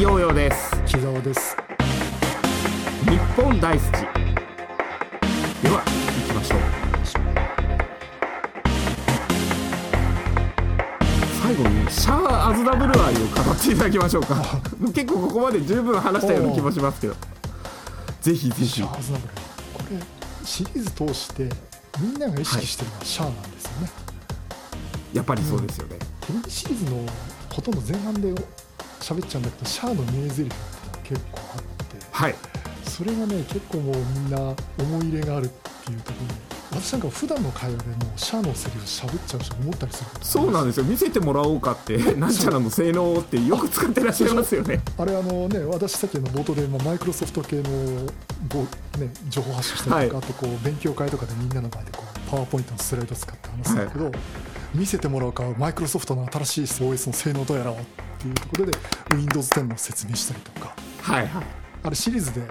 ヨーヨーです。木澤です。日本大好きでは行きましょう。最後にシャア・アズナブル愛を語っていただきましょうか。結構ここまで十分話したような気もしますけど。ぜひぜひ。これシリーズ通してみんなが意識してるのはシャアなんですよね、やっぱりそうですよね、テレビシリーズのほとんど前半で喋っちゃうんだけどシャアの名台詞が結構あってはい。それがね結構もうみんな思い入れがあるっていうところで私なんか普段の会話でもうシャアのセリフ喋っちゃうし思ったりするそうなんでですよ。見せてもらおうかってなんちゃらの性能ってよく使ってらっしゃいますよね。あれあのね私さっきの冒頭で、まあ、マイクロソフト系のぼ、ね、情報発信したりとか、はい。あとこう勉強会とかでみんなの前でこうパワーポイントのスライド使って話すんだけど、見せてもらうかマイクロソフトの新しい OS の性能どうやらをっていうところで Windows 10の説明したりとか。はい。はいあれシリーズで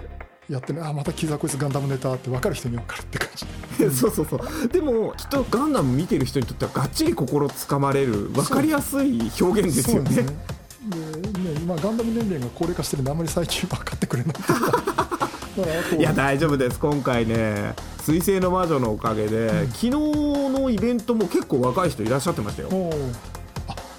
やってねあまたキザこいつガンダムネタって分かる人に分かるって感じ。でそうそうそう。でもきっとガンダム見てる人にとってはがっちり心つかまれる分かりやすい表現ですよね。ですね。でね、まあ、ガンダム年齢が高齢化してるんであんまり最近分かってくれない いや大丈夫です。今回ね「水星の魔女」のおかげで、昨日のイベントも結構若い人いらっしゃってましたよ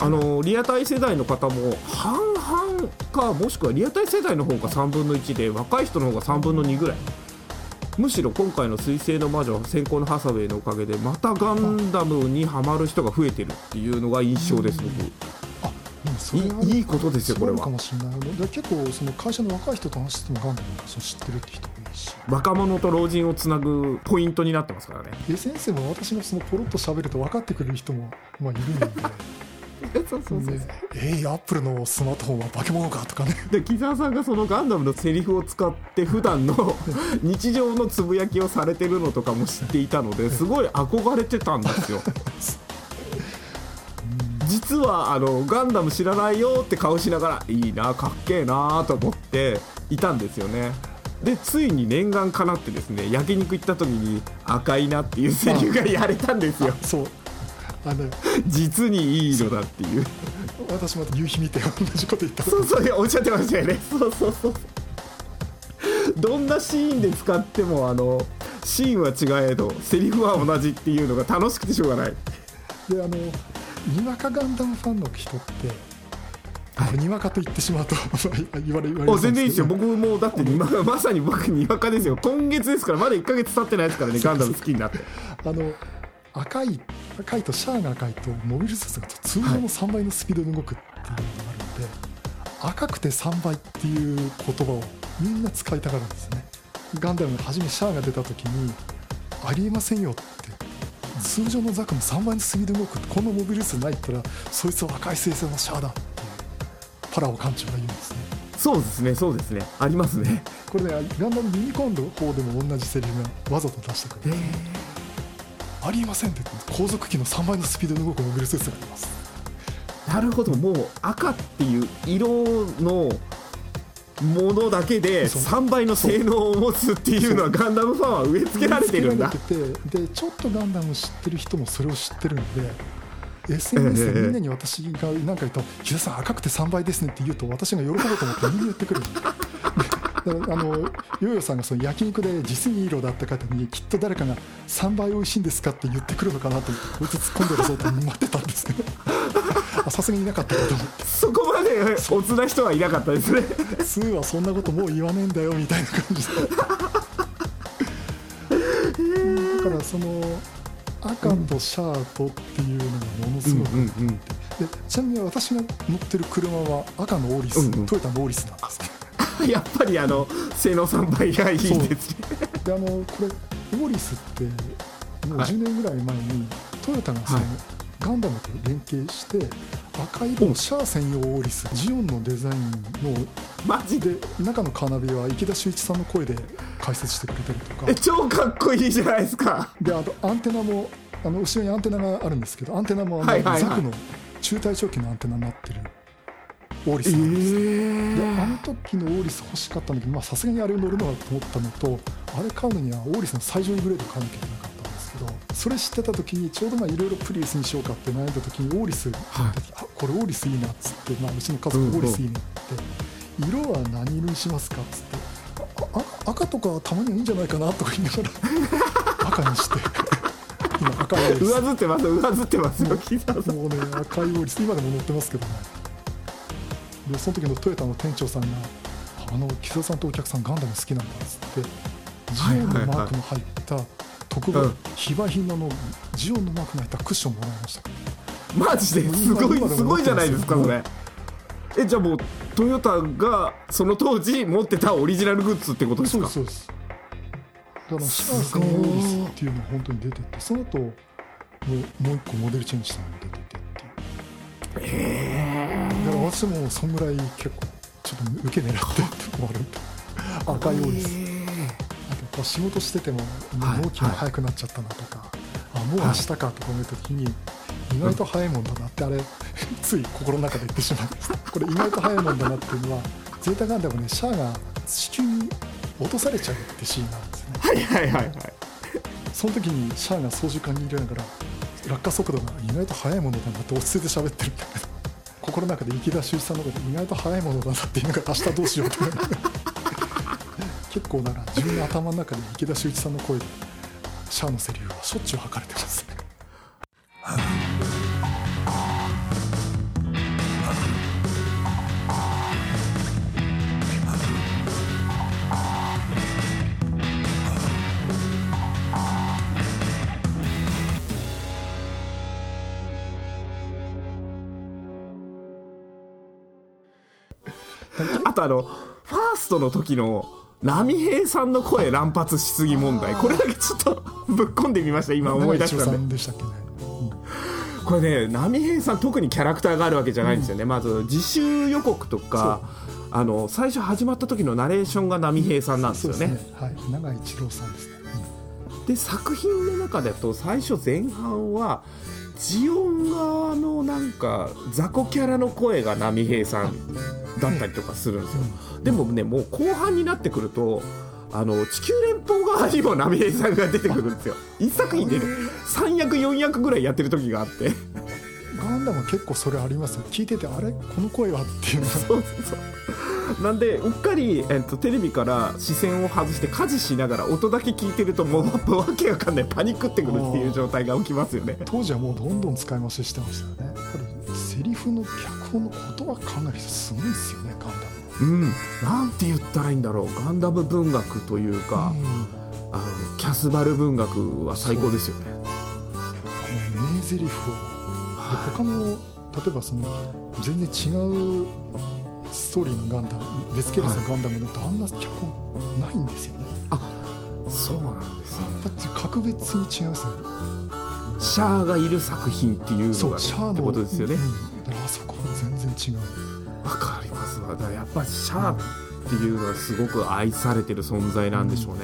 あのリアタイ世代の方も半々かもしくはリアタイ世代の方が3分の1で若い人の方が3分の2ぐらい。むしろ今回の「水星の魔女」先行のハサウェイのおかげでまたガンダムにはまる人が増えてるっていうのが印象です僕。いいことですよこれは。かもしれない。で結構その会社の若い人と話してもガンダムを知ってるって人多いし。若者と老人をつなぐポイントになってますからね。で先生も私のそのポロッと喋ると分かってくれる人も、まあ、いるんで そうそうそう。ね。えー、アップルのスマートフォンは化け物かとかね。で木澤さんがそのガンダムのセリフを使って普段の 日常のつぶやきをされてるのとかも知っていたのですごい憧れてたんですよ。実はあのガンダム知らないよって顔しながらいいなかっけえなと思っていたんですよね。でついに念願かなってですね焼肉行った時に赤いなっていうセリフがやれたんですよ。そうあの実にいい色だっていう。私も夕日見て同じこと言った。そうそういやおっしゃってましたよね。そうそうそう。どんなシーンで使ってもあのシーンは違えどセリフは同じっていうのが楽しくてしょうがない。であのにわかガンダムファンの人って、はい。にわかと言ってしまうと 言われ言われお全然いいですよ。僕僕もうだってま まさに僕にわかですよ。今月ですからまだ1か月経ってないですからねガンダム好きになって。あの赤い赤いとシャアが赤いとモビルスーツが通常の3倍のスピードで動くっていうのがあるので、赤くて3倍っていう言葉をみんな使いたがるんですね。ガンダムが初めシャアが出た時にありえませんよって通常のザクの3倍のスピードで動くこのモビルスーツないったらそいつは赤い星星のシャアだってパラオ艦長が言うんですね。そうですねそうですね。ありますね。これねガンダムユニコーンの方でも同じセリフがわざと出してくるありえませんって後続機の3倍のスピードで動くモビルスーツがあります。なるほどもう赤っていう色のものだけでそう。3倍の性能を持つっていうのはガンダムファンは植え付けられてるんだ。でちょっとガンダム知ってる人もそれを知ってるんで SNS でみんなに私が何か言うと「木田さん赤くて3倍ですね」って言うと私が喜ぼうと思ってみんな言ってくるだからあのヨーヨーさんがその焼肉で実にいい色だったのにきっと誰かが3倍美味しいんですかって言ってくるのかなと思ってこいつ突っ込んでるぞって待ってたんですけど。あさすがにいなかったかと思ってそこまでおつな人はいなかったですねスーはそんなこともう言わねえんだよみたいな感じで。だからその赤とシャートっていうのがものすごく、でちなみに私が乗ってる車は赤のオーリス、うんうん。トヨタのオーリスなんですね やっぱりあの性能3倍がいいですね。であのこれオーリスってもうはい。10年ぐらい前にトヨタがその、はい。ガンダムと連携して赤色のシャア専用オーリス。ジオンのデザインのマジで？で中のカーナビは池田秀一さんの声で解説してくれたりとか。え超かっこいいじゃないですか。であとアンテナもあの後ろにアンテナがあるんですけどアンテナもあの、はいはいはい。ザクの中対長期のアンテナになってるオーリスえなんです、であー。の時のオーリス欲しかったんだけどまあさすがにあれを乗るのはと思ったのとあれ買うのにはオーリスの最上位グレード買わなきゃいけなかったんですけどそれ知ってた時にちょうどまあいろいろプリウスにしようかって悩んだ時にオーリス、はいあこれオーリスいいなっつって、まあ、うちの家族うんうん。オーリスいいねって色は何色にしますか?」っつってああ赤とかたまにはいいんじゃないかなとか言いながら 赤にして今赤いオーリス。上ずってます上ずってますよ木澤さん。もうね赤いオーリス今でも乗ってますけどねでその時のトヨタの店長さんが「あの木澤さんとお客さんガンダム好きなんだ」っつってジオンのマークの入った特売うん非売品のあのジオンのマークの入ったクッションもらいました。マジで？すごいすごいじゃないですかそれ。えじゃあもうトヨタがその当時持ってたオリジナルグッズってことですそうかですそうです。だからシャーさんオーリスっていうのが本当に出てってその後もうもう一個モデルチェンジしたのが出ててっていう。へだから私もそんぐらい結構ちょっと受け狙ってるってのもあるんで赤いオー。リスあとこう仕事してても納期が早くなっちゃったなとか、あもう明日かとか思った時に、意外と早いもんだなってあれ つい心の中で言ってしまいました。これ意外と早いもんだなっていうのはゼータガンダムねシャアが地球に落とされちゃうってシーンなんですね。はいはいはいはい。その時にシャアが操縦桿に入れながら落下速度が意外と速いものだなって落ち着いて喋ってるんだけど心の中で池田修一さんのこと意外と早いものだなっていうのが明日どうしようって結構なんか自分の頭の中で池田修一さんの声でシャアのセリフはしょっちゅう吐かれてますね。とあのファーストの時の波平さんの声乱発しすぎ問題。これだけちょっとぶっ込んでみました今思い出したんで。したっけね、これね波平さん特にキャラクターがあるわけじゃないんですよね、まず自習予告とかあの最初始まった時のナレーションが波平さんなんですよね。ね。はい。長井一郎さんですね、で作品の中だと最初前半はジオン側のなんか雑魚キャラの声が波平さんだったりとかするんですよ、でもねもう後半になってくるとあの地球連邦側にも波平さんが出てくるんですよ。一作品で3役4役ぐらいやってる時があって。ガンダムは結構それあります？よ聞いててあれ？この声は？っていう。そうそうそう。なんでうっかり、えっと、テレビから視線を外して家事しながら音だけ聞いてるともうわけわかんないパニックってくるっていう状態が起きますよね。当時はもうどんどん使い回ししてましたよねセリフの脚本の言葉考える人すごいです。よねガンダうん。なんて言ったらいいんだろう。ガンダム文学というか、ム、うん、あのキャスバル文学は最高ですよね。この名台詞をで他の例えばその全然違うストーリーのガンダム別系列のガンダムだとあんな脚本ないんですよね。そうなんですね。だって格別に違うんですよねシャアがいる作品っていうのがってことですよね。うん。だからあそこは全然違う。わかります。わだからやっぱシャアっていうのはすごく愛されてる存在なんでしょうね、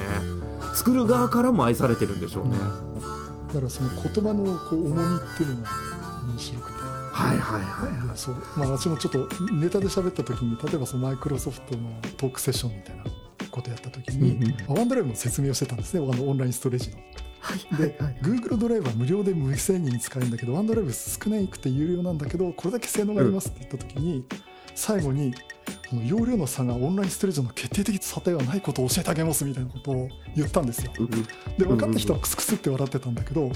作る側からも愛されてるんでしょうね、だからその言葉のこう重みっていうのが面白くて。はいはいはい。いやそう。まあ、私もちょっとネタで喋った時に例えばそのマイクロソフトのトークセッションみたいなことやった時に、ワンドライブの説明をしてたんですね。あのオンラインストレージの。で、Google ドライブは無料で無制限に使えるんだけどワンドライブ少ないくて有料なんだけどこれだけ性能がありますって言った時に、最後にこの容量の差がオンラインストレージの決定的差ではないことを教えてあげますみたいなことを言ったんですよ。で分かった人はクスクスって笑ってたんだけど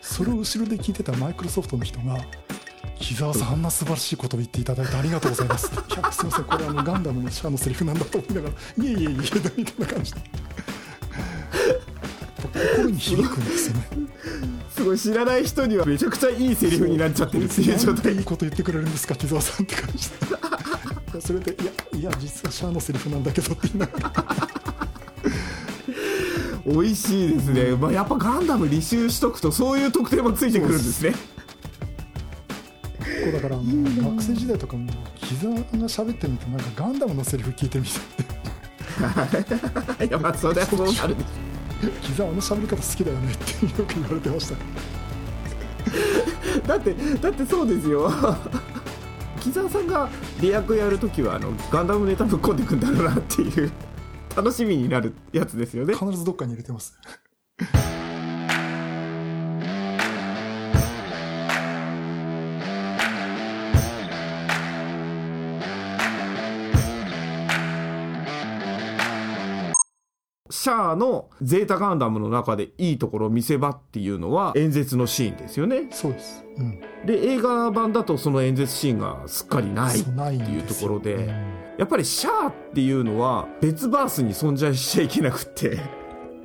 それを後ろで聞いてたマイクロソフトの人が「木澤さんあんな素晴らしいことを言っていただいてありがとうございます」いやすいません。これあのガンダムのシャアのセリフなんだと思いながら「いえいえいえ」みたいな感じで心に響くんですよね。すごい知らない人にはめちゃくちゃいいセリフになっちゃってるっていう状態。いいこと言ってくれるんですか木澤さんって感じでそれで「いやいや実はシャアのセリフなんだけど」って言いながら。美味しいですね、まあ、やっぱガンダム履修しとくとそういう特典もついてくるんですね。こうだからあの学生時代とかも木澤が喋ってみるとなんかガンダムのセリフ聞いてみて。いやまあそれはそうなるでし木澤あの喋り方好きだよねってよく言われてました。ょだってだってそうですよ。木澤さんがリアクやるときはあのガンダムネタぶっ込んでいくんだろうなっていう楽しみになるやつですよね。必ずどっかに入れてますシャアのゼータガンダムの中でいいところ見せ場っていうのは演説のシーンですよね。そうです、うん、で映画版だとその演説シーンがすっかりないっていうところでうん。やっぱりシャアっていうのは別バースに存在しちゃいけなくって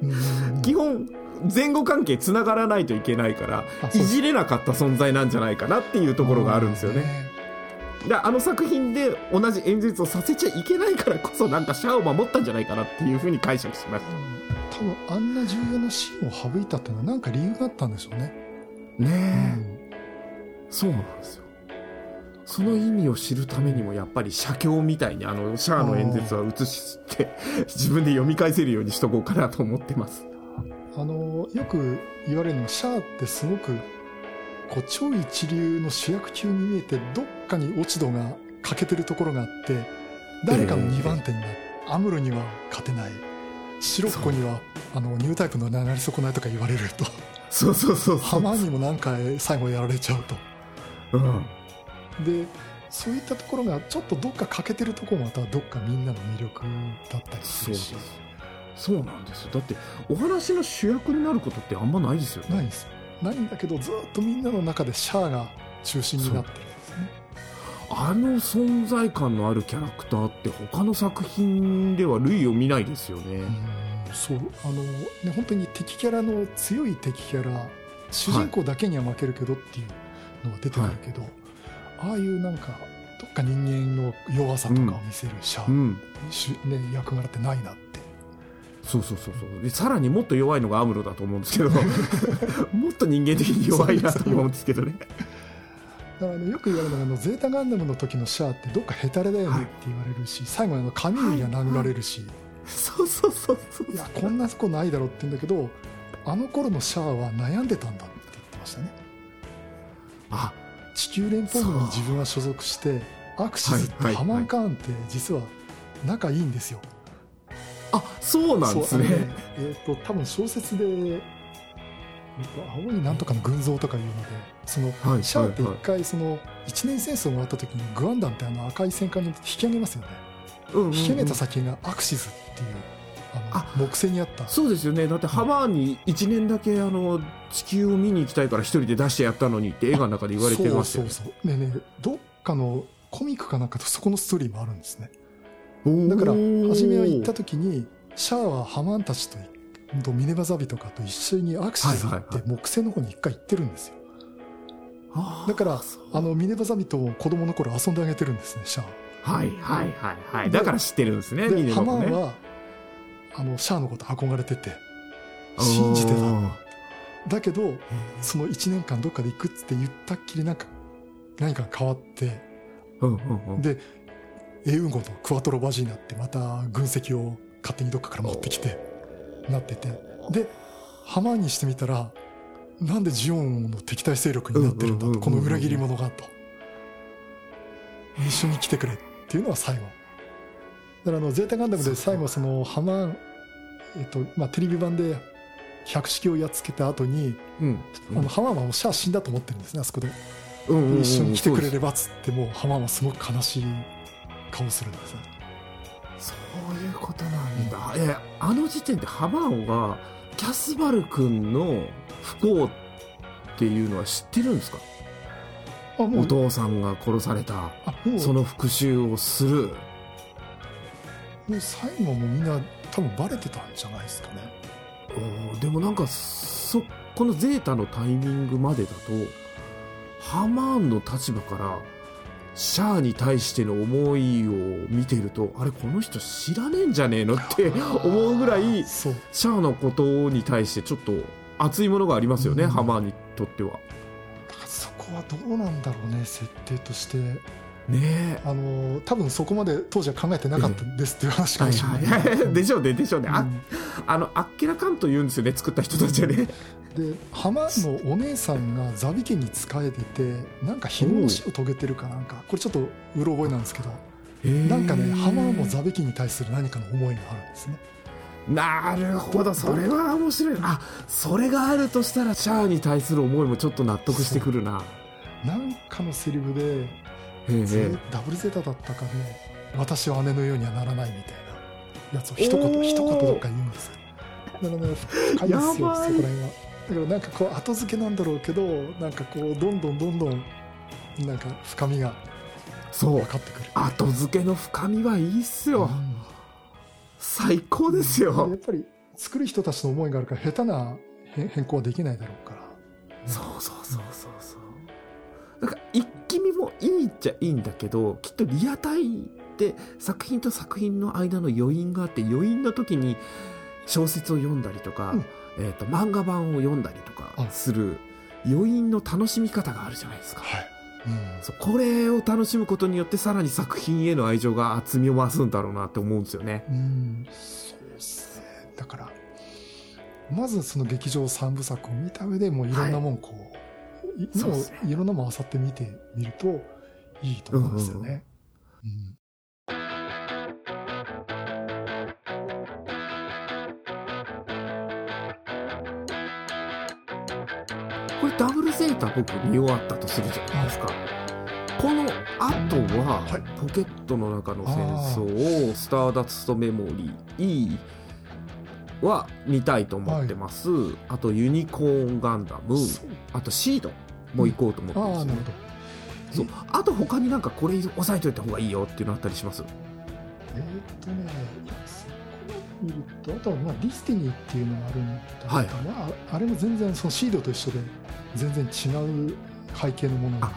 うん。基本前後関係つながらないといけないからいじれなかった存在なんじゃないかなっていうところがあるんですよね。であの作品で同じ演説をさせちゃいけないからこそなんかシャアを守ったんじゃないかなっていうふうに解釈しまし多分あんな重要なシーンを省いたっていうのは何か理由があったんでしょうね、た。ねうえ、んそうなんですよ。その意味を知るためにもやっぱり写経みたいにあのシャアの演説は写して 自分で読み返せるようにしとこうかなと思ってます。あのよく言われるのはシャアってすごくこう超一流の主役級に見えてどっかに落ち度が欠けてるところがあって誰かの2番手になる、アムロには勝てない。シロッコにはあのニュータイプの流れ損ないとか言われると。そうそうそうそう。ハマーにもなんか最後やられちゃうと。うん。でそういったところがちょっとどっか欠けてるところもまたどっかみんなの魅力だったりするし。そうなんですよ。だってお話の主役になることってあんまないですよね。ないんです。よないんだけどずっとみんなの中でシャアが中心になってるあの存在感のあるキャラクターって他の作品では類を見ないですよね、うんそうあのね本当に敵キャラの強い敵キャラ主人公だけには負けるけどっていうのが出てくるけど、ああいうなんかどっか人間の弱さとかを見せるシャア、うん。しね、役柄ってないなって。そうそうそうそう。でさらにもっと弱いのがアムロだと思うんですけど もっと人間的に弱いなと思うんですけどねあのよく言われるのがあのゼータガンダムの時のシャアってどっかヘタレだよねって言われるし、最後にあのカミーユが殴られるし、そうそうそうそういやこんなとこないだろうって言うんだけどあの頃のシャアは悩んでたんだって言ってましたね。あ。地球連邦軍に自分は所属してアクシズってはいはいハマンカーンって実は仲いいんですよ、あそうなんですね。ねえっ、と多分小説で、えっと青いなんとかの群像とかいうのでそのはいシャアって一はい。回その一年戦争が終わった時にグアンダンってあの赤い戦艦に引き上げますよね。うんうんうん。引き上げた先がアクシズっていうああの木星にあった。そうですよね。だってハマーに1年だけあの地球を見に行きたいから一人で出してやったのにって映画の中で言われてましたよそうそうそう。ねえねえどっかのコミックかなんかとそこのストーリーもあるんですね。だから初めは行った時にシャアはハマンたちととミネバザビとかと一緒にアクシズ行ってはいはいはい木星の方に一回行ってるんですよ。あーだからあのミネバザビと子供の頃遊んであげてるんですねシャはいはいはいはい。でだから知ってるんですねミネバもね。マンはあのシャアのこと憧れてて信じてた。あだけどーその1年間どっかで行くって言ったっきりなんか何か変わってうんうんうん。でエウンゴとクワトロバジーナってまた軍籍を勝手にどっかから持ってきてなってて。でハマーンにしてみたらなんでジオンの敵対勢力になってるんだとこの裏切り者がと。一緒に来てくれっていうのは最後。だからあのゼータガンダムで最後そのハマえっとまあテレビ版で百式をやっつけた後に、うん。あのハマはもうシャア死んだと思ってるんですねあそこで。一緒に来てくれればっつってもうハマはすごく悲しい顔するんですね。そういうことなんだ、えあの時点でハマーンはキャスバル君の不幸っていうのは知ってるんですか？お父さんが殺されたその復讐をする。もう最後もみんな多分バレてたんじゃないですかね。おーでもなんかそこのゼータのタイミングまでだとハマーンの立場からシャアに対しての思いを見てるとあれこの人知らねえんじゃねえのって思うぐらいシャアのことに対してちょっと熱いものがありますよね、うんハマーンにとっては。そこはどうなんだろうね設定としてねあの多分そこまで当時は考えてなかったですっていう話かもしれない、はいはい。でしょうね、でしょうね。あうんあの、あっけらかんと言うんですよね、作った人たちはね。で浜のお姉さんがザビ家に仕えててなんか昼の死を遂げてるかなんか。これちょっとうろ覚えなんですけど。なんかね浜もザビ家に対する何かの思いがあるんですね。なるほど、それは面白い。あ、それがあるとしたら、シャアに対する思いもちょっと納得してくるな。なんかのセリフでダブルゼータだったかで私は姉のようにはならないみたいな。やつを一言一言どっか言うんですよ。だからね深いです。よそこら辺はだからなんかこう後付けなんだろうけどなんかこうどんどんどんどんなんか深みがそう。分かってくる。後付けの深みはいいっすよ、うん。最高ですやよっ、ぱり作る人たちの思いがあるから下手な変変更はできないだろうから。そうそうそうそうそう。なんか一気見もいいっちゃいいんだけどきっとリアタイって作品と作品の間の余韻があって余韻の時に小説を読んだりとか、うんえー、と漫画版を読んだりとかあ。する余韻の楽しみ方があるじゃないですか、はい、そうこれを楽しむことによってさらに作品への愛情が厚みを増すんだろうなって思うんですよね。うん、うん、そうですね。だからまずその劇場三部作を見た上でもういろんなもんこう、い。もそうですね。ういろんなもんあさって見てみるといいと思うんですよね、うんこれダブルゼータ僕見終わったとするじゃないですか、この後は、はい。ポケットの中の戦争とスターダストメモリーは見たいと思ってます、あとユニコーンガンダムそう。あとシードも行こうと思ってます。ねあなるほどそう。あと他になんかこれ押さえといた方がいいよっていうのあったりします？えーっとね、見ると、あとはまあディスティニーっていうのがあるんだけど、はい。まあ、あれも全然そのシードと一緒で全然違う背景のものなの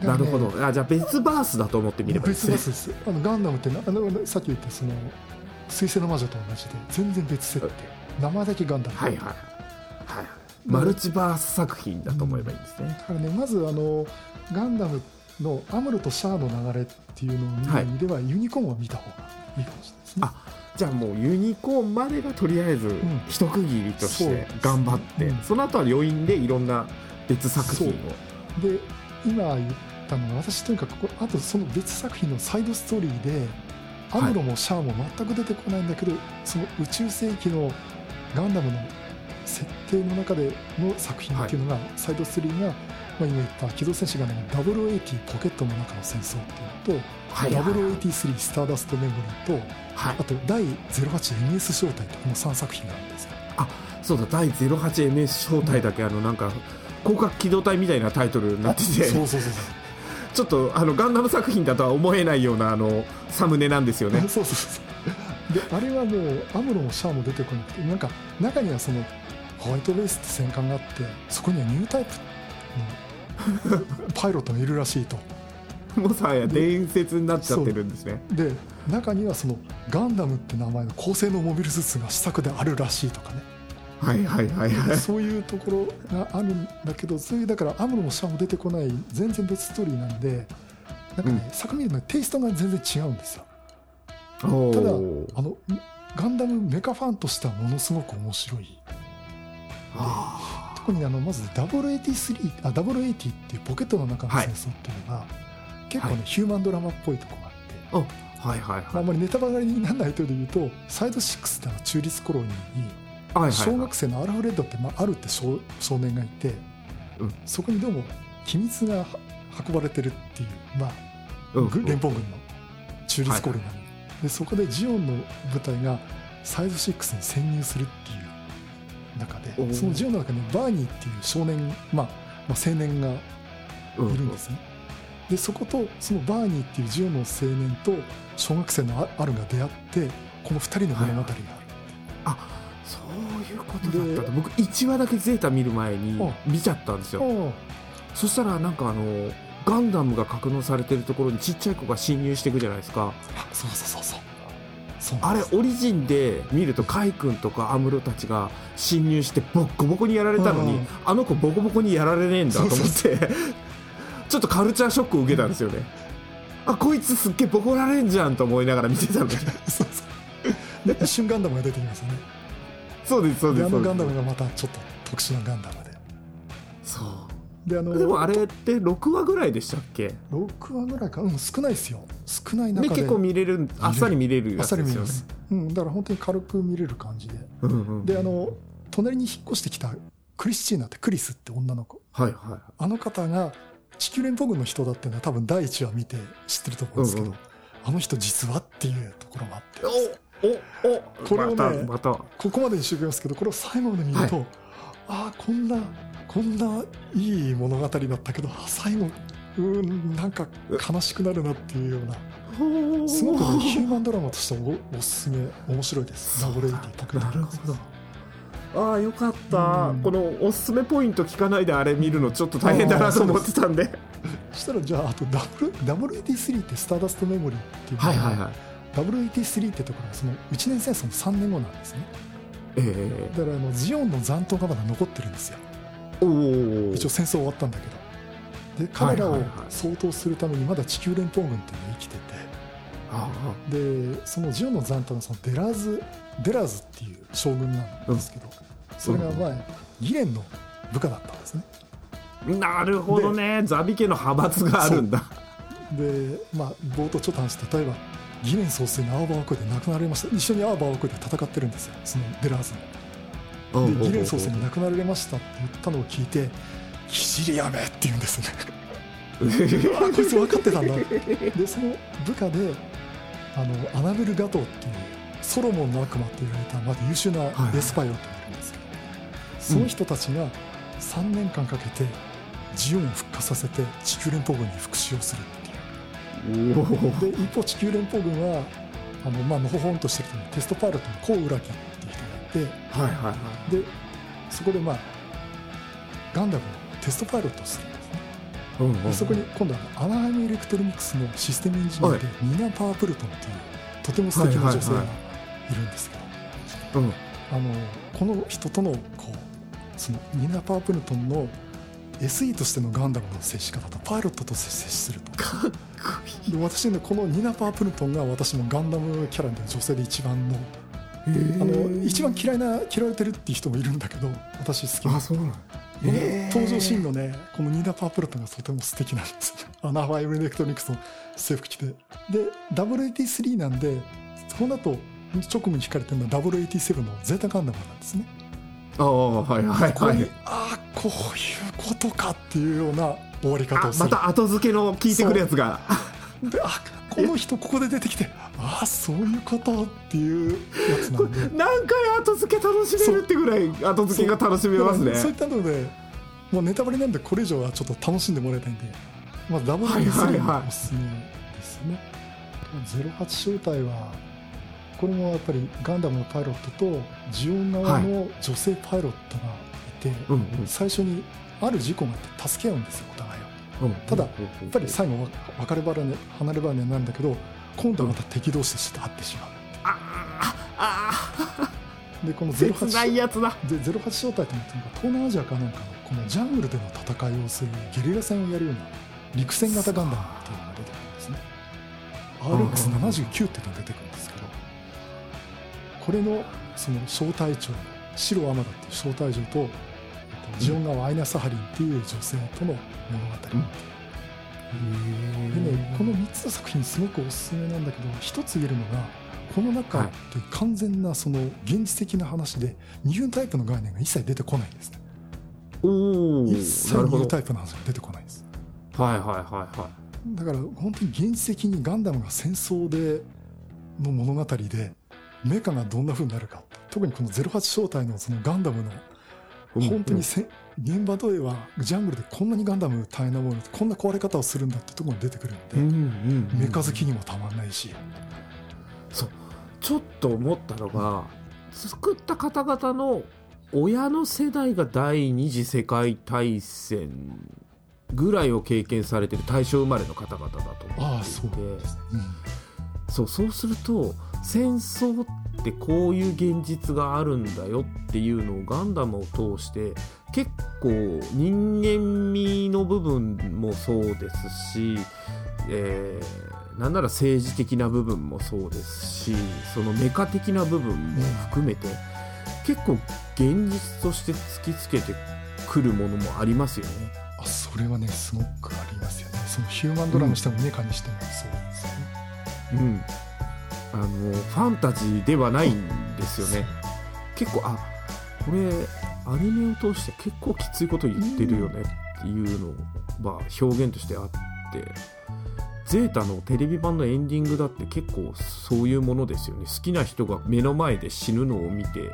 で、なるほど。あじゃあ別バースだと思って見ればいいですね。別バスです。あのガンダムってなあのさっき言ったその水星の魔女と同じで全然別設定。名前だけガンダム。はいはい。はい。はいマルチバース作品だと思えばいいんですね、だからねまずあのガンダムのアムロとシャアの流れっていうのを見る意味では、ユニコーンは見た方がいいかもしれないですね。あじゃあもうユニコーンまでがとりあえずん。一区切りとして頑張って、うん。その後は余韻でいろんな別作品を。で今言ったのは私とにかくここあとその別作品のサイドストーリーでアムロもシャアも全く出てこないんだけど、その宇宙世紀のガンダムの設定の中での作品っていうのが、サイドストーリーが、まあ、今言った機動戦士ガンダム0080ポケットの中の戦争っていうのと、はいはいはい。0083スターダストメモリーとはい。あと第 08MS 招待とこの3作品があるんですよ。そうだ第 08MS 招待だけあのなんか広角機動隊みたいなタイトルになってて。そうそうそうそう。ちょっとあのガンダム作品だとは思えないようなあのサムネなんですよね。そうそうそう。であれはもうアムロもシャアも出てこなくてなんか中にはそのホワイトベースって戦艦があってそこにはニュータイプの パイロットがいるらしいと。もはや伝説になっちゃってるんですね。で中にはそのガンダムって名前の高性能モビルスーツが試作であるらしいとかね。はいはいはいはい。そういうところがあるんだけどそういうだからアムロもシャアも出てこない全然別ストーリーなんでなんかね、作品のテイストが全然違うんですよ。おただーあのガンダムメカファンとしてはものすごく面白い。あ特にあのまず0083あ0080っていうポケットの中の戦争っていうのが、結構ね、はいヒューマンドラマっぽいとこがあって、はいはいまあ、はい。あんまりネタバレにならないとで言うとサイド6ってあの中立コロニーにはいはい小学生のアルフレッドって、まあ、あるって少少年がいて、うん。そこにどうも機密が運ばれてるっていう、まあ、うん。ぐ連邦軍の中立コロニーに、でそこでジオンの部隊がサイド6に潜入するっていう中でおー。そのジオンの中にバーニーっていう少年、まあまあ、青年がうん。いるんですね。でそことそのバーニーっていうジオの青年と小学生のアアルが出会ってこの2人の物語がある、あそういうことだった僕1話だけゼータ見る前にあ見ちゃったんですよ。あそしたらなんかあのガンダムが格納されてるところにちっちゃい子が侵入していくじゃないですか。そうそうそうそうあれオリジンで見るとカイ君とかアムロたちが侵入してボッコボコにやられたのにうん。あの子ボコボコにやられねえんだと思ってちょっとカルチャーショックを受けたんですよね。あこいつすっげえボコられんじゃんと思いながら見てたのに そうそう。で一瞬ガンダムが出てきますよね。そうですそうでであすそうです。のガンダムがまたちょっと特殊なガンダムであのでもあれって6話ぐらいでしたっけ？6話ぐらいか。うん少ないですよ。少ないで中で。結構見れるあっさり見れるあっさやつですよね。り見れます、うん、だから本当に軽く見れる感じで。うんうんであの隣に引っ越してきたクリスチーナってクリスって女の子。はいはいあの方が地球連邦軍の人だっていうのは多分第一話見て知ってると思うんですけど、うんうん。あの人実はっていうところもあって。おおおこれをねまたまた。ここまでにしておきますけどこれを最後まで見ると、ああこんなこんないい物語だったけどあ最後うーんなんか悲しくなるなっていうようなすごくねヒューマンドラマとしてもおおすすめ面白いです。ダブルエイティパクなるほど。ああよかった、うん。このおすすめポイント聞かないであれ見るのちょっと大変だなと思ってたんで。そしたらじゃああとダブル WAT3 ってスターダストメモリーっていうのはいはいはい。WAT3 ってところがその1年戦争の3年後なんですね。え。だからあのジオンの残党がまだ残ってるんですよ一応戦争終わったんだけど。で彼らをはいはい。はい掃討するためにまだ地球連邦軍っていうのが生きてて。あでそのジオンの残党のそのデラーズデラーズっていう将軍なんですけど、それが前ギレンの部下だったんですね。あなるほどね。ザビ家の派閥があるんだ。でまあ冒頭ちょっと話して例えばギレン総帥の青葉王国で亡くなられました。一緒に青葉王国で戦ってるんですよ。そのデラーズの。でギレン総帥に亡くなられましたって言ったのを聞いて「ひじりやめ!」って言うんですね。あこいつ分かってたんだ。でその部下であのアナベル・ガトーっていうソロモンの悪魔って言われたまだ優秀なエスパイオっているんですけど、その人たちが3年間かけてジオンを復活させて地球連邦軍に復讐をするっていう。で一方地球連邦軍はあの、まあのほほんとしてる人にテストパイロットのコウ・ウラキはいはいはい。でそこでまあガンダムのテストパイロットをするんですね。うんうんでそこに今度はアナハイムエレクトロニクスのシステムエンジニアでニナ・パープルトンっていうとても素敵な女性がいるんですけど、うん。あのこの人とのこうそのニナ・パープルトンの SE としてのガンダムの接し方とパイロットとして接すると。かっこいい。で私ねこのニナ・パープルトンが私のガンダムキャラで女性で一番のあの一番嫌いな嫌われてるっていう人もいるんだけど私好きな。あそうなんこの登場シーンのねこのニーナ・パープルトンがとても素敵なんですアナハイムエレクトロニクスの制服着て。で 0083 なんでこの後直後に引かれてるのは 0087 のゼータガンダムなんですね。ああはいはいはい。ああこういうことかっていうようや終わり方あをする。また後付けの聞いてくるやつが。であこの人ここで出てきてああそういうことっていうやつなんで。何回後付け楽しめるってぐらい後付けが楽しめますね。そういったのでもうネタバレなんでこれ以上はちょっと楽しんでもらいたいんでまず W3 はいはいはいがおすすめですね、08正体はこれもやっぱりガンダムのパイロットとジオン側の女性パイロットがいて、うんうん。最初にある事故があって助け合うんですよお互いを。うんただややっぱり最後別れ離れ離れになるんだけど今度はまた敵同士として会ってしまう。あでこのあ切ない08やつだ。で08正体ってのは東南アジアかなんかのこのジャングルでの戦いをするゲリラ戦をやるような陸戦型ガンダムっていうのが出てくるんですね。RX79 っていうのが出てくるんですけどこれのその小隊長白天田っていう小隊長と、えっとジオン側アイナ・サハリンっていう女性との物語、うんでね、この3つの作品すごくおすすめなんだけど一つ言えるのがこの中って完全なその現実的な話で二分タイプの概念が一切出てこないんです。ね一切なるほど。二分タイプの話が出てこないんです。はいはいはいはだから本当に現実的にガンダムが戦争での物語でメカがどんな風になるか。特にこの08正体のそのガンダムのい本当にせ、現場ではジャングルでこんなにガンダム大変なものこんな壊れ方をするんだってところに出てくるんで、うんうんうんメカ好きにもたまんないし、そう。ちょっと思ったのが作った方々の親の世代が第二次世界大戦ぐらいを経験されてる大正生まれの方々だと思っていて。ああそうですね、そうそうすると戦争ってこういう現実があるんだよっていうのをガンダムを通して結構人間味の部分もそうですし、えーなんなら政治的な部分もそうですしそのメカ的な部分も含めて、結構現実として突きつけてくるものもありますよね。あそれはねすごくありますよね。そのヒューマンドラマにしてもメカにしてもそうですよね、うん、あのファンタジーではないんですよね。結構あこれアニメを通して結構きついこと言ってるよねっていうのが表現としてあってゼータのテレビ版のエンディングだって結構そういうものですよね。好きな人が目の前で死ぬのを見て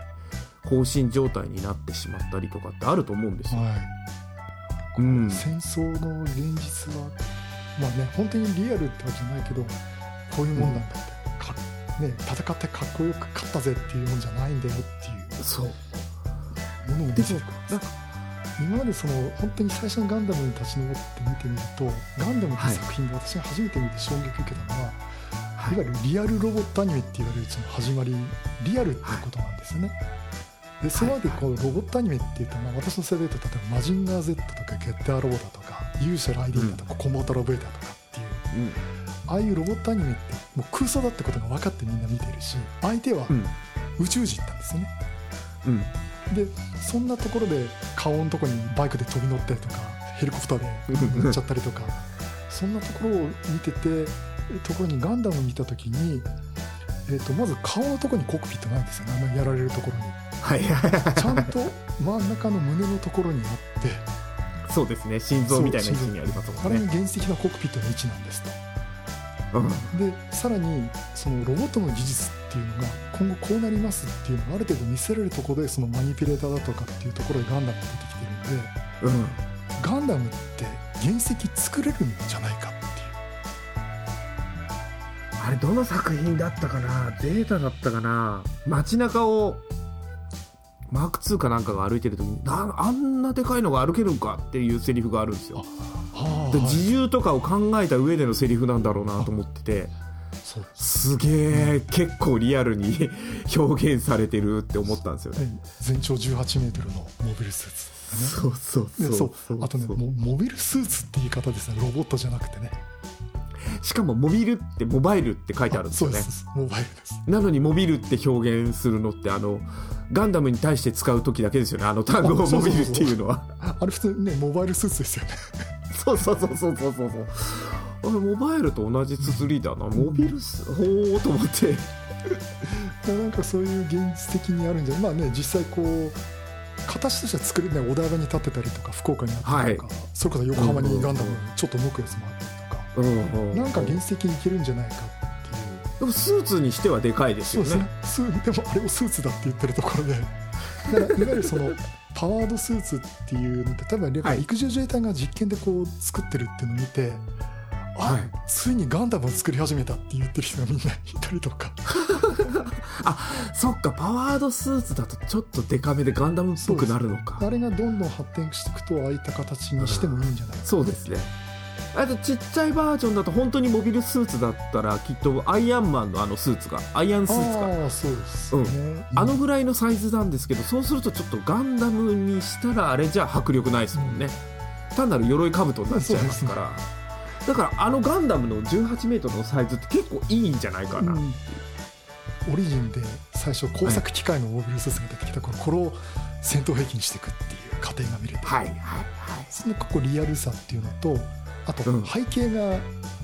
放心状態になってしまったりとかってあると思うんですよ、はい。うん。戦争の現実はまあね本当にリアルってわけじゃないけどこういうもんなんだって、かね、戦ってかっこよく勝ったぜっていうもんじゃないんだよっていう。そう。ものを見せてくれます。今までその本当に最初のガンダムに立ち上って見てみるとガンダムってはい。作品で私が初めて見て衝撃受けたのは、はい。い、わゆるリアルロボットアニメって言われるその始まりリアルっていうことなんですよね、でそれまでこうロボットアニメっていうと、まあ、私の世代だと例えばマジンガー Z とかゲッターロボだとか勇者ライディングだとか、コモータロベータとかっていううん。ああいうロボットアニメってもう空想だってことが分かってみんな見てるし相手はうん。宇宙人なんですよね、うん。でそんなところで顔のとこにバイクで飛び乗ったりとかヘリコプターで乗っちゃったりとかそんなところを見ててところにガンダム見た時に、えー、とまず顔のところにコックピットないんですよね。あのやられるところに。はい。はいちゃんと真ん中の胸のところにあって。そうですね。心臓みたいな位置にありますもんね。原始的なコックピットの位置なんですと。うんでさらにそのロボットの技術っていうのが今後こうなりますっていうのがある程度見せられるところでそのマニピュレーターだとかっていうところでガンダムが出てきてるんでうん。ガンダムって原石作れるんじゃないかっていう。あれどの作品だったかな？ゼータだったかな？街中をマーク2かなんかが歩いてる時になあんなでかいのが歩けるんかっていうセリフがあるんですよ。はで自重とかを考えた上でのセリフなんだろうなと思っててすげえ結構リアルに 表現されてるって思ったんですよね。ね全長18メートルのモビルスーツ。そうそうねそうそう。あとねモビルスーツって言い方ですね。ロボットじゃなくてねしかもモビルってモバイルって書いてあるんですよね。そうです。モバイルです。なのにモビルって表現するのってあのガンダムに対して使う時だけですよね。あの 単語をモビルっていうのは。あれ普通にねモバイルスーツですよね。そうそうそうそうそうそうそう。あれモバイルと同じ綴りだな。モビルスほーと思って。なんかそういう現実的にあるんじゃない。まあね実際こう形としては作れないお台場に立ってたりとか福岡にあったりとか、それこそ横浜にガンダムちょっと向くやつもあったりうんうんなんか原石いけるんじゃないかっていう。でもスーツにしてはでかいですよそうですでもあれをスーツだって言ってるところで。だからいわゆるそのパワードスーツっていうのって多分はい。陸上自衛隊が実験でこう作ってるっていうのを見て、あ、はい。ついにガンダムを作り始めたって言ってる人がみんないたりとか。そっかパワードスーツだとちょっとデカめでガンダムっぽくなるのか。あれがどんどん発展していくとああいった形にしてもいいんじゃないかそうですねあとちっちゃいバージョンだと本当にモビルスーツだったらきっとアイアンマンのあのスーツがアイアンスーツが。ああそうです。ね、あのぐらいのサイズなんですけどそうするとちょっとガンダムにしたらあれじゃ迫力ないですもんね、単なる鎧兜になっちゃいますから。だからあのガンダムの 18m のサイズって結構いいんじゃないかな、う。ん。オリジンで最初工作機械のモビルスーツが出てきた頃これを戦闘兵器にしていくっていう過程が見れて、はいはいはい。そのここリアルさっていうのとあとうん。背景が、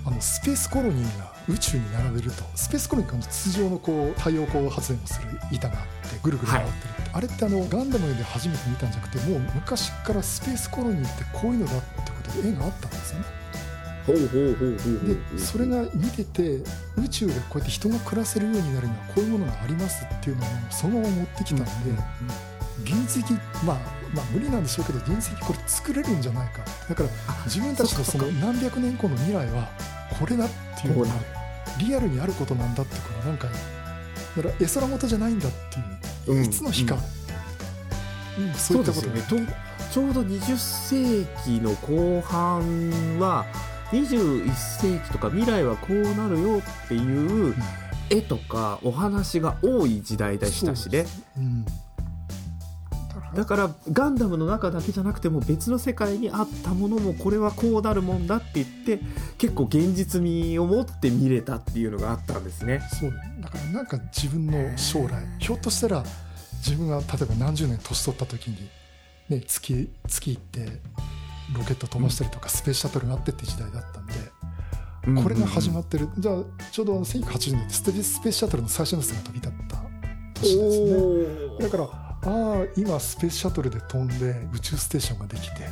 あのスペースコロニーが宇宙に並べるとスペースコロニーが通常のこう太陽光発電をする板があってぐるぐる回ってるって、あれってあのガンダムで初めて見たんじゃなくてもう昔からスペースコロニーってこういうのだってことで絵があったんですよね。ほうほうほうほうほうでそれが見てて宇宙でこうやって人が暮らせるようになるにはこういうものがありますっていうのをそのまま持ってきたんで、原石まあまあ無理なんでしょうけど原石これ作れるんじゃないか。だから自分たちのその何百年後の未来はこれだっていうのがリアルにあることなんだってこのなんかだから絵空事じゃないんだっていう、うんいつの日か、うんそういったことね。とちょうど20世紀の後半は21世紀とか未来はこうなるよっていう絵とかお話が多い時代でしたしね。うんだからガンダムの中だけじゃなくても別の世界にあったものもこれはこうなるもんだって言って結構現実味を持って見れたっていうのがあったんですね。そうだからなんか自分の将来ひょっとしたら自分が例えば何十年年取った時に、ね、月月行ってロケット飛ばしたりとかスペースシャトルがあってって時代だったんで、これが始まってる。じゃあちょうど1980年でステスペースシャトルの最初のやつが飛び立った年ですね。おだからああ今スペースシャトルで飛んで宇宙ステーションができて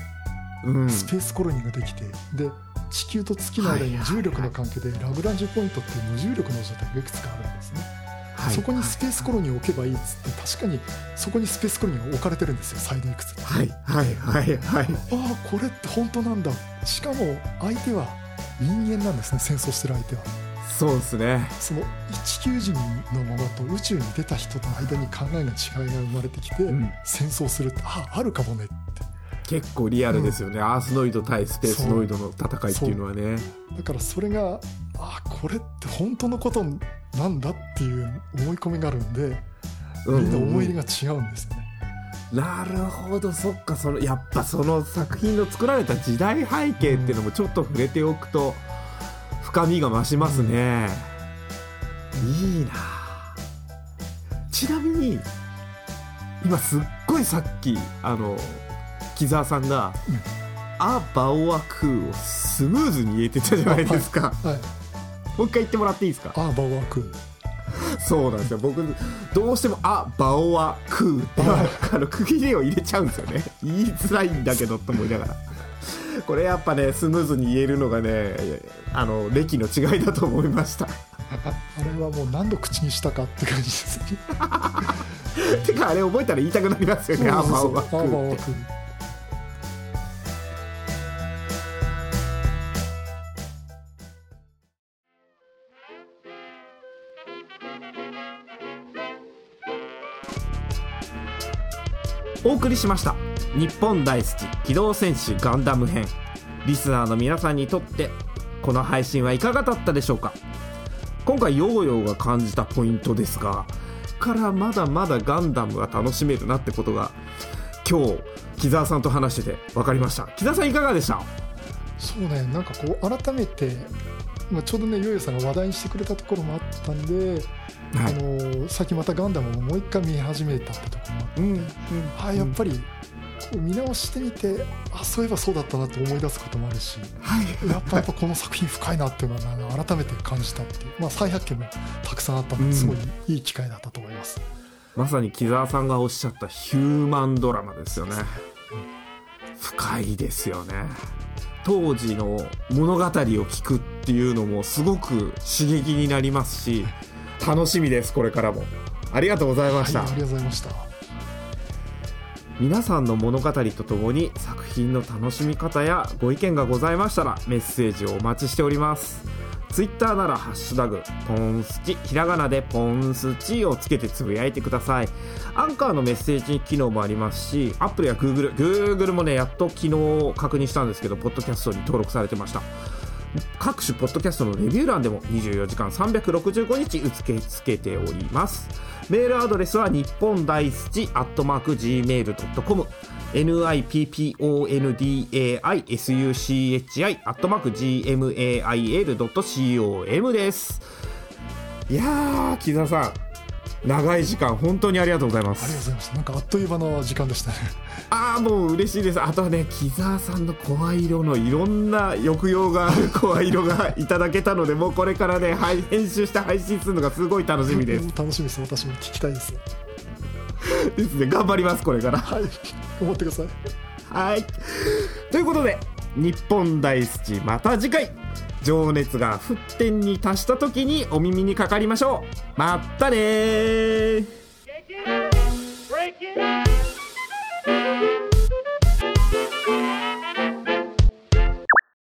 うん。スペースコロニーができてで地球と月の間に重力の関係でラグランジュポイントっていう無重力の状態がいくつかあるんですね、はいそこにスペースコロニーを置けばいいっつって確かにそこにスペースコロニーが置かれてるんですよサイドいくつにはいはいはいはい。ああこれって本当なんだ。しかも相手は人間なんですね戦争してる相手はそうですね。その地球人のままと宇宙に出た人との間に考えが違いが生まれてきて、ん。戦争するってあああるかもねって。結構リアルですよね、アースノイド対スペースノイドの戦いっていうのはね。だからそれがあこれって本当のことなんだっていう思い込みがあるんでみんな思い入れが違うんですよね、なるほどそっか。そのやっぱその作品の作られた時代背景っていうのもちょっと触れておくと深みが増しますね、いいな。ちなみに今すっごいさっきあの木澤さんがうん「ア・バオア・クー」をスムーズに言えてたじゃないですか、はい。もう一回言ってもらっていいですか？ああバオアクそうなんですよ。僕どうしても「あバオアクー」ってあの区切りを入れちゃうんですよね。言いづらいんだけどと思いながらこれやっぱねスムーズに言えるのがねあの歴の違いだと思いました。あれはもう何度口にしたかって感じですね。てかあれ覚えたら言いたくなりますよね「あバオアクあバオー」ってアクお送りしました日本大好き機動戦士ガンダム編。リスナーの皆さんにとってこの配信はいかがだったでしょうか？今回ヨーヨーが感じたポイントですがからまだまだガンダムが楽しめるなってことが今日木澤さんと話してて分かりました。木澤さんいかがでした？そうねなんかこう改めてまあちょうどねヨーヨーさんが話題にしてくれたところもあったんで、はあのさっきまたガンダムをもう一回見始めたってところもあって、うんあやっぱりこう見直してみてあそういえばそうだったなと思い出すこともあるしはい。やっぱやっぱこの作品深いなっていうのは、ね、改めて感じたっていう、まあ、再発見もたくさんあったのうんですごいいい機会だったと思います、まさに木澤さんがおっしゃったヒューマンドラマですよね。深いですよね。当時の物語を聞くっていうのもすごく刺激になりますし楽しみですこれからも。ありがとうございまはい、した、ありがとうございました皆さんの物語とともに作品の楽しみ方やご意見がございましたらメッセージをお待ちしております。ツイッターなら「ハッシュタグポンスチ」ひらがなでポンスチをつけてつぶやいてください。アンカーのメッセージ機能もありますしアップルやグーグルグーグルもねやっと昨日確認したんですけどポッドキャストに登録されてました。各種ポッドキャストのレビュー欄でも24時間365日受け付けております。メールアドレスは日本大好きアットマーク Gmail.com nippondai.suchi アットマーク gmail.com ですいやー木澤さん。長い時間本当にありがとうございます。ありがとうございましたなんかあっという間の時間でしたね。ああもう嬉しいです。あとはね木澤さんの声色のいろんな抑揚がある声色がいただけたのでもうこれからねはい編集して配信するのがすごい楽しみです。楽しみです。私も聞きたいです。ですね。頑張りますこれから。はい。頑張ってください。はい。ということで日本大好きまた次回。情熱が沸点に達した時にお耳にかかりましょう。まったねー Música